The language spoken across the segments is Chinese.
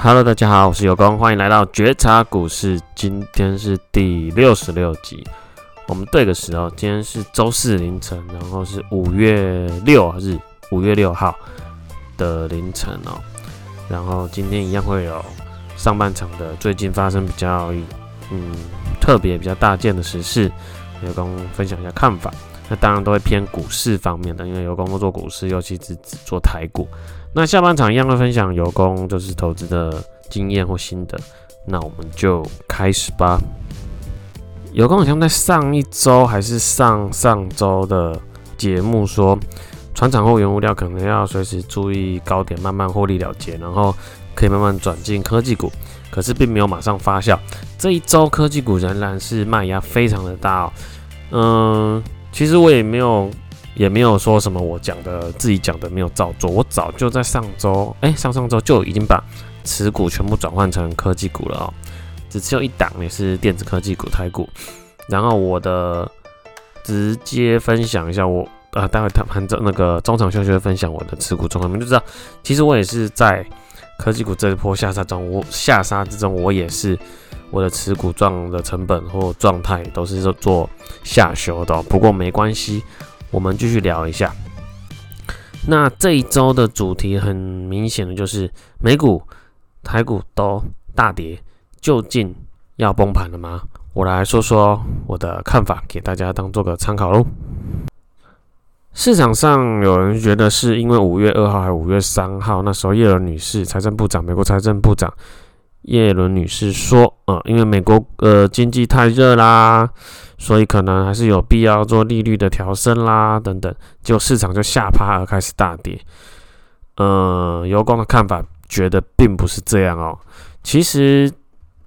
Hello，大家好，我是有光，欢迎来到觉察股市。今天是第六十六集，我们对个时候，今天是周四凌晨，然后是五月六日，五月六号的凌晨哦。然后今天一样会有上半场的最近发生比较嗯特别比较大件的时事，有光分享一下看法。那当然都会偏股市方面的，因为有工作做股市，尤其是只做台股。那下半场一样会分享有功就是投资的经验或心得，那我们就开始吧。有功好像在上一周还是上上周的节目说，传产或原物料可能要随时注意高点，慢慢获利了结，然后可以慢慢转进科技股，可是并没有马上发酵。这一周科技股仍然是卖压非常的大哦。嗯，其实我也没有。也没有说什么，我讲的自己讲的没有照做。我早就在上周，哎、上上周就已经把持股全部转换成科技股了哦，只只有一档也是电子科技股台股。然后我的直接分享一下我，我呃，待会谈盘中那个中场休息会分享我的持股状况，你们就知道，其实我也是在科技股这一波下杀中，我下杀之中，我也是我的持股状的成本或状态都是做下修的，不过没关系。我们继续聊一下，那这一周的主题很明显的就是美股、台股都大跌，究竟要崩盘了吗？我来说说我的看法，给大家当做个参考喽。市场上有人觉得是因为五月二号还是五月三号，那时候叶伦女士财政部长，美国财政部长叶伦女士说，呃，因为美国呃经济太热啦。所以可能还是有必要做利率的调升啦，等等，就市场就吓趴而开始大跌。呃，油工的看法觉得并不是这样哦。其实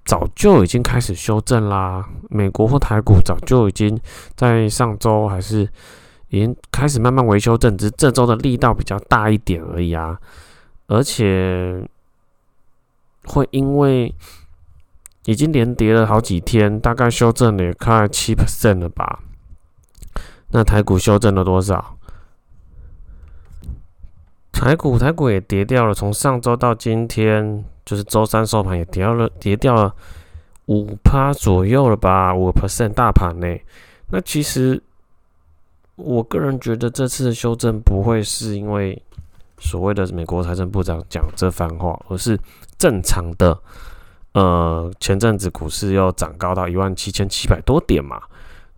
早就已经开始修正啦，美国或台股早就已经在上周还是已经开始慢慢维修正，只这周的力道比较大一点而已啊。而且会因为。已经连跌了好几天，大概修正了也快七 percent 了吧？那台股修正了多少？台股台股也跌掉了，从上周到今天，就是周三收盘也跌掉了，跌掉了五趴左右了吧？五 percent 大盘呢？那其实我个人觉得这次的修正不会是因为所谓的美国财政部长讲这番话，而是正常的。呃，前阵子股市又涨高到一万七千七百多点嘛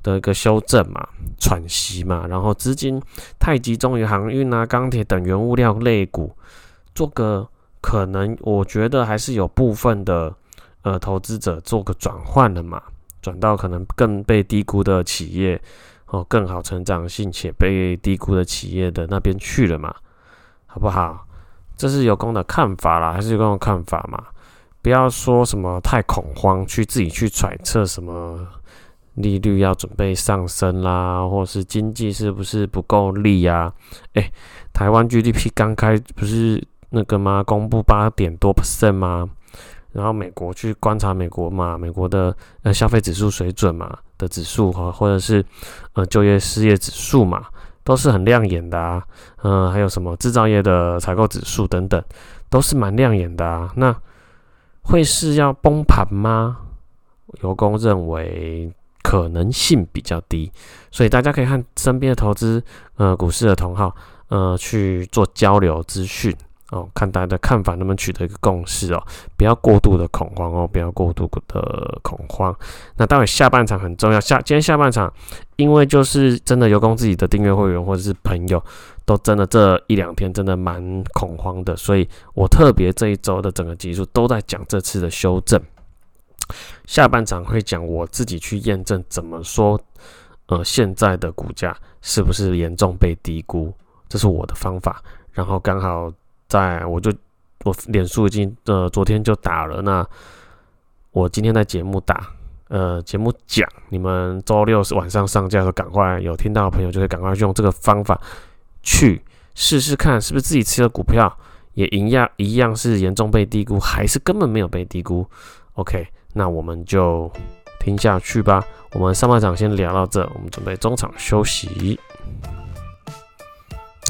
的一个修正嘛，喘息嘛，然后资金太集中于航运啊、钢铁等原物料类股，做个可能，我觉得还是有部分的呃投资者做个转换的嘛，转到可能更被低估的企业哦，更好成长性且被低估的企业的那边去了嘛，好不好？这是有功的看法啦，还是有功的看法嘛？不要说什么太恐慌，去自己去揣测什么利率要准备上升啦，或是经济是不是不够力呀？诶，台湾 GDP 刚开不是那个吗？公布八点多 percent 吗？然后美国去观察美国嘛，美国的呃消费指数水准嘛的指数和或者是呃就业失业指数嘛，都是很亮眼的啊。嗯、还有什么制造业的采购指数等等，都是蛮亮眼的啊。那会是要崩盘吗？游工认为可能性比较低，所以大家可以看身边的投资呃股市的同好呃去做交流资讯哦，看大家的看法能不能取得一个共识哦，不要过度的恐慌哦，不要过度的恐慌。那待会下半场很重要，下今天下半场，因为就是真的由公自己的订阅会员或者是朋友。都真的这一两天真的蛮恐慌的，所以我特别这一周的整个集数都在讲这次的修正。下半场会讲我自己去验证怎么说，呃，现在的股价是不是严重被低估，这是我的方法。然后刚好在我就我脸书已经呃昨天就打了，那我今天在节目打，呃节目讲，你们周六晚上上架的时候赶快有听到的朋友就可以赶快用这个方法。去试试看，是不是自己持的股票也一样一样是严重被低估，还是根本没有被低估？OK，那我们就听下去吧。我们上半场先聊到这，我们准备中场休息。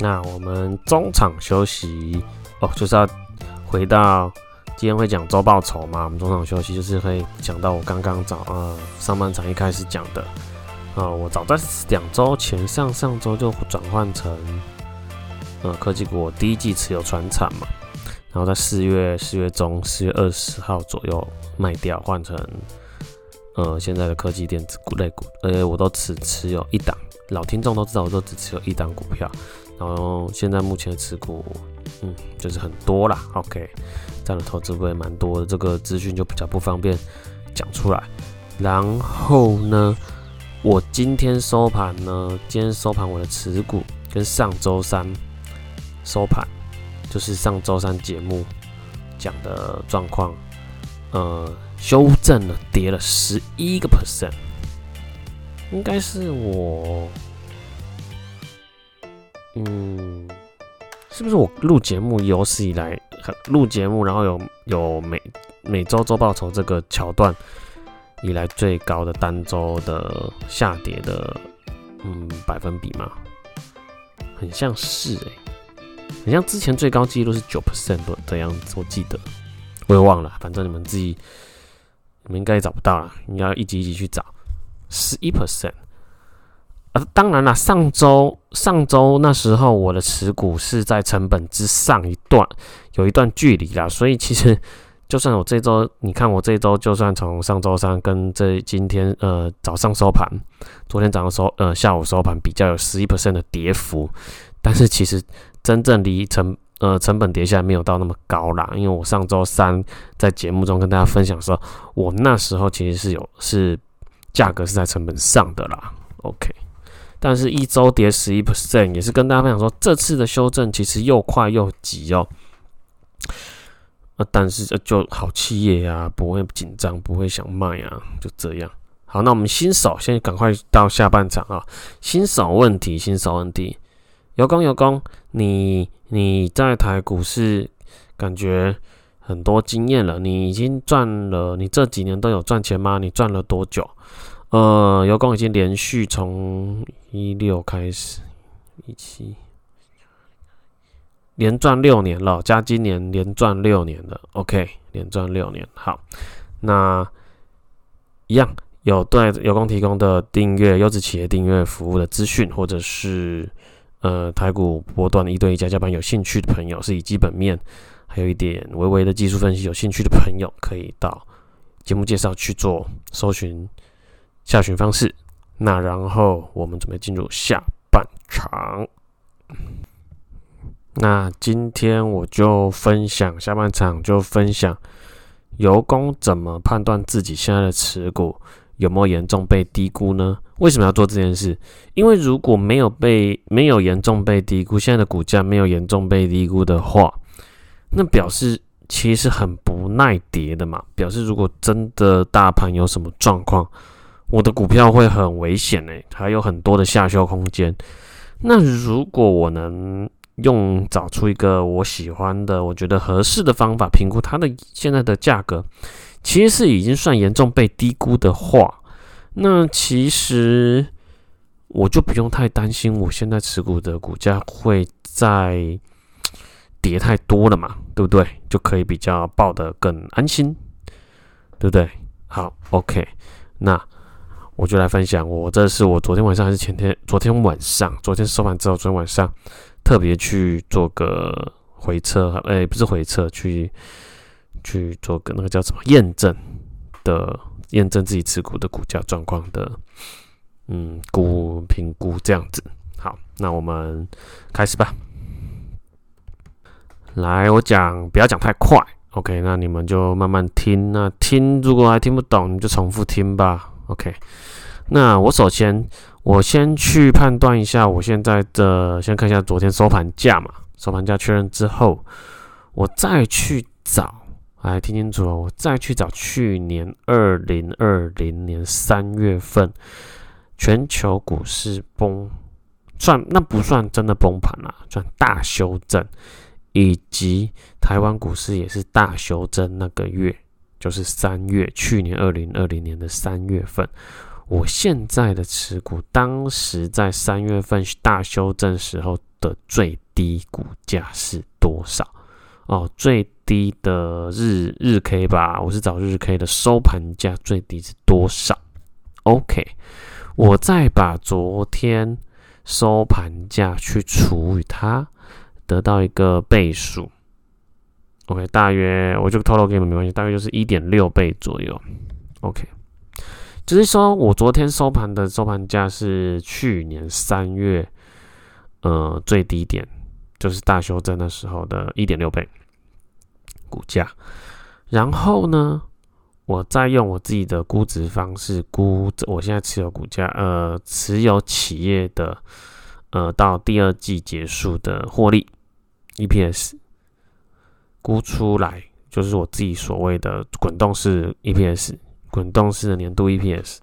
那我们中场休息哦，就是要回到今天会讲周报酬嘛？我们中场休息就是会讲到我刚刚早呃上半场一开始讲的啊、呃，我早在两周前上上周就转换成呃科技股，我第一季持有传产嘛，然后在四月四月中四月二十号左右卖掉，换成呃现在的科技电子股类股，呃我都只持有一档，老听众都知道我都只持有一档股票，然后现在目前的持股嗯就是很多啦，OK。这样的投资部位蛮多的，这个资讯就比较不方便讲出来。然后呢，我今天收盘呢，今天收盘我的持股跟上周三收盘，就是上周三节目讲的状况，呃，修正了，跌了十一个 percent，应该是我，嗯。是不是我录节目有史以来录节目，然后有有每每周周报酬这个桥段以来最高的单周的下跌的嗯百分比吗？很像是诶、很像之前最高纪录是九 percent 的样子，我记得我也忘了，反正你们自己你们应该也找不到了，你要一集一集去找十一 percent。啊，当然了，上周上周那时候我的持股是在成本之上一段，有一段距离啦，所以其实就算我这周，你看我这周就算从上周三跟这今天呃早上收盘，昨天早上收呃下午收盘比较有十一 percent 的跌幅，但是其实真正离成呃成本跌下来没有到那么高啦，因为我上周三在节目中跟大家分享说，我那时候其实是有是价格是在成本上的啦，OK。但是，一周跌十一 percent，也是跟大家分享说，这次的修正其实又快又急哦。但是这就好企业呀，不会紧张，不会想卖啊，就这样。好，那我们新手先赶快到下半场啊。新手问题，新手问题，有工有工，你你在台股市感觉很多经验了，你已经赚了，你这几年都有赚钱吗？你赚了多久？呃，有功已经连续从一六开始，一七连赚六年了，加今年连赚六年了。OK，连赚六年。好，那一样有对有功提供的订阅优质企业订阅服务的资讯，或者是呃台股波段的一对一加价班，有兴趣的朋友，是以基本面还有一点微微的技术分析，有兴趣的朋友可以到节目介绍去做搜寻。下询方式，那然后我们准备进入下半场。那今天我就分享下半场，就分享有功怎么判断自己现在的持股有没有严重被低估呢？为什么要做这件事？因为如果没有被没有严重被低估，现在的股价没有严重被低估的话，那表示其实很不耐跌的嘛。表示如果真的大盘有什么状况，我的股票会很危险诶，还有很多的下修空间。那如果我能用找出一个我喜欢的、我觉得合适的方法评估它的现在的价格，其实是已经算严重被低估的话，那其实我就不用太担心我现在持股的股价会再跌太多了嘛，对不对？就可以比较抱得更安心，对不对？好，OK，那。我就来分享，我这是我昨天晚上还是前天？昨天晚上，昨天收盘之后，昨天晚上特别去做个回测，哎、不是回测，去去做个那个叫什么验证的，验证自己持股的股价状况的，嗯，估评估这样子。好，那我们开始吧。来，我讲，不要讲太快，OK？那你们就慢慢听，那听如果还听不懂，你就重复听吧。OK，那我首先我先去判断一下我现在的，先看一下昨天收盘价嘛，收盘价确认之后，我再去找，来听清楚了，我再去找去年二零二零年三月份全球股市崩，算那不算真的崩盘啦，算大修正，以及台湾股市也是大修正那个月。就是三月，去年二零二零年的三月份，我现在的持股，当时在三月份大修正时候的最低股价是多少？哦，最低的日日 K 吧，我是找日 K 的收盘价最低是多少？OK，我再把昨天收盘价去除以它，得到一个倍数。OK，大约我就透露给你们没关系，大约就是一点六倍左右。OK，就是说我昨天收盘的收盘价是去年三月呃最低点，就是大修正的时候的一点六倍股价。然后呢，我再用我自己的估值方式估我现在持有股价呃持有企业的呃到第二季结束的获利 EPS。估出来就是我自己所谓的滚动式 EPS，滚动式的年度 EPS，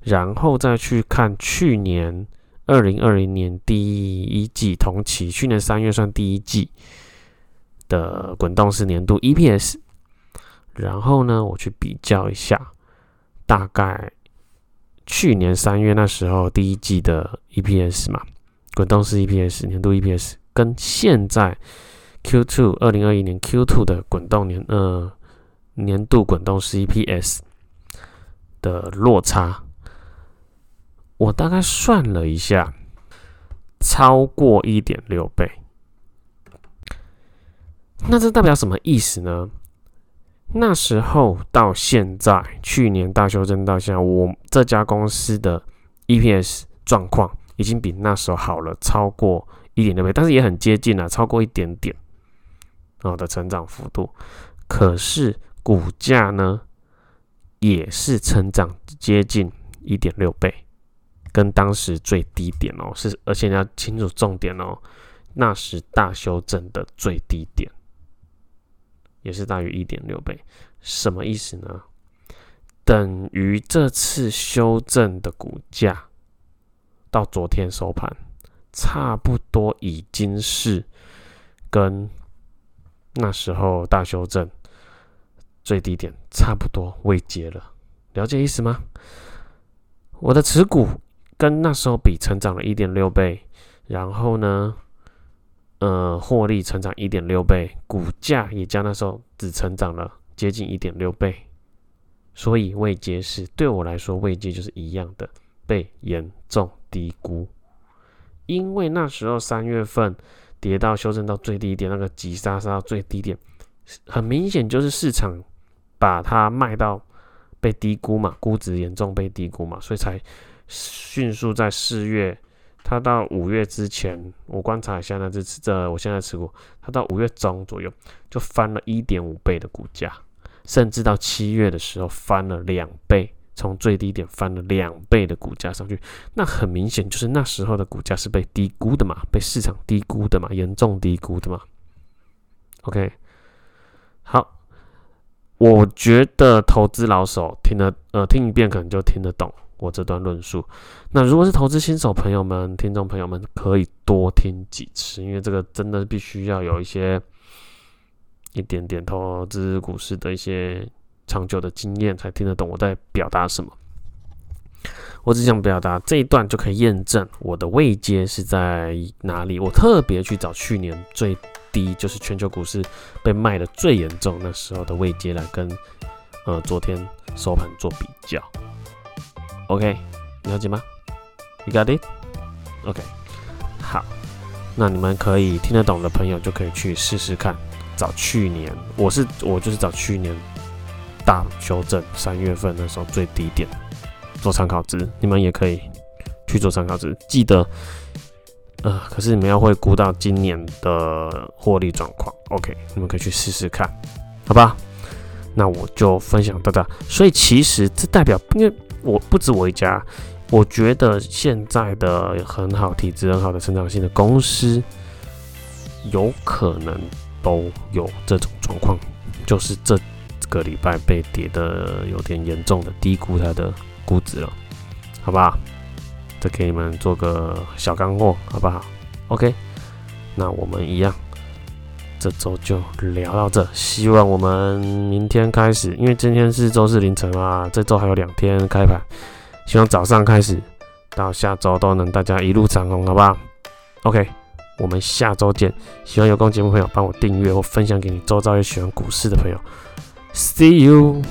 然后再去看去年二零二零年第一季同期，去年三月算第一季的滚动式年度 EPS，然后呢，我去比较一下，大概去年三月那时候第一季的 EPS 嘛，滚动式 EPS 年度 EPS 跟现在。Q two 二零二一年 Q2 的滚动年呃年度滚动 C P S 的落差，我大概算了一下，超过一点六倍。那这代表什么意思呢？那时候到现在，去年大修正到现在，我这家公司的 EPS 状况已经比那时候好了，超过一点六倍，但是也很接近了，超过一点点。好的成长幅度，可是股价呢，也是成长接近一点六倍，跟当时最低点哦，是而且你要清楚重点哦，那时大修正的最低点，也是大于一点六倍，什么意思呢？等于这次修正的股价到昨天收盘，差不多已经是跟。那时候大修正最低点差不多位阶了，了解意思吗？我的持股跟那时候比成长了一点六倍，然后呢，呃，获利成长一点六倍，股价也将那时候只成长了接近一点六倍，所以位阶是对我来说位阶就是一样的，被严重低估，因为那时候三月份。跌到修正到最低点，那个急杀杀到最低点，很明显就是市场把它卖到被低估嘛，估值严重被低估嘛，所以才迅速在四月，它到五月之前，我观察一下那只这我现在持股，它到五月中左右就翻了一点五倍的股价，甚至到七月的时候翻了两倍。从最低点翻了两倍的股价上去，那很明显就是那时候的股价是被低估的嘛，被市场低估的嘛，严重低估的嘛。OK，好，我觉得投资老手听了呃听一遍可能就听得懂我这段论述。那如果是投资新手朋友们、听众朋友们，可以多听几次，因为这个真的必须要有一些一点点投资股市的一些。长久的经验才听得懂我在表达什么。我只想表达这一段就可以验证我的位阶是在哪里。我特别去找去年最低，就是全球股市被卖的最严重那时候的位阶来跟呃昨天收盘做比较。OK，了解吗？You got it？OK，好，那你们可以听得懂的朋友就可以去试试看，找去年，我是我就是找去年。大修正三月份的时候最低点做参考值，你们也可以去做参考值。记得，呃，可是你们要会估到今年的获利状况。OK，你们可以去试试看，好吧？那我就分享到这。所以其实这代表，因为我不止我一家，我觉得现在的很好、体质很好的成长性的公司，有可能都有这种状况，就是这。个礼拜被跌的有点严重的低估它的估值了，好不好？再给你们做个小干货，好不好？OK，那我们一样，这周就聊到这。希望我们明天开始，因为今天是周四凌晨啊，这周还有两天开盘，希望早上开始到下周都能大家一路长红，好不好？OK，我们下周见。喜欢有空节目朋友，帮我订阅或分享给你周遭也喜欢股市的朋友。See you。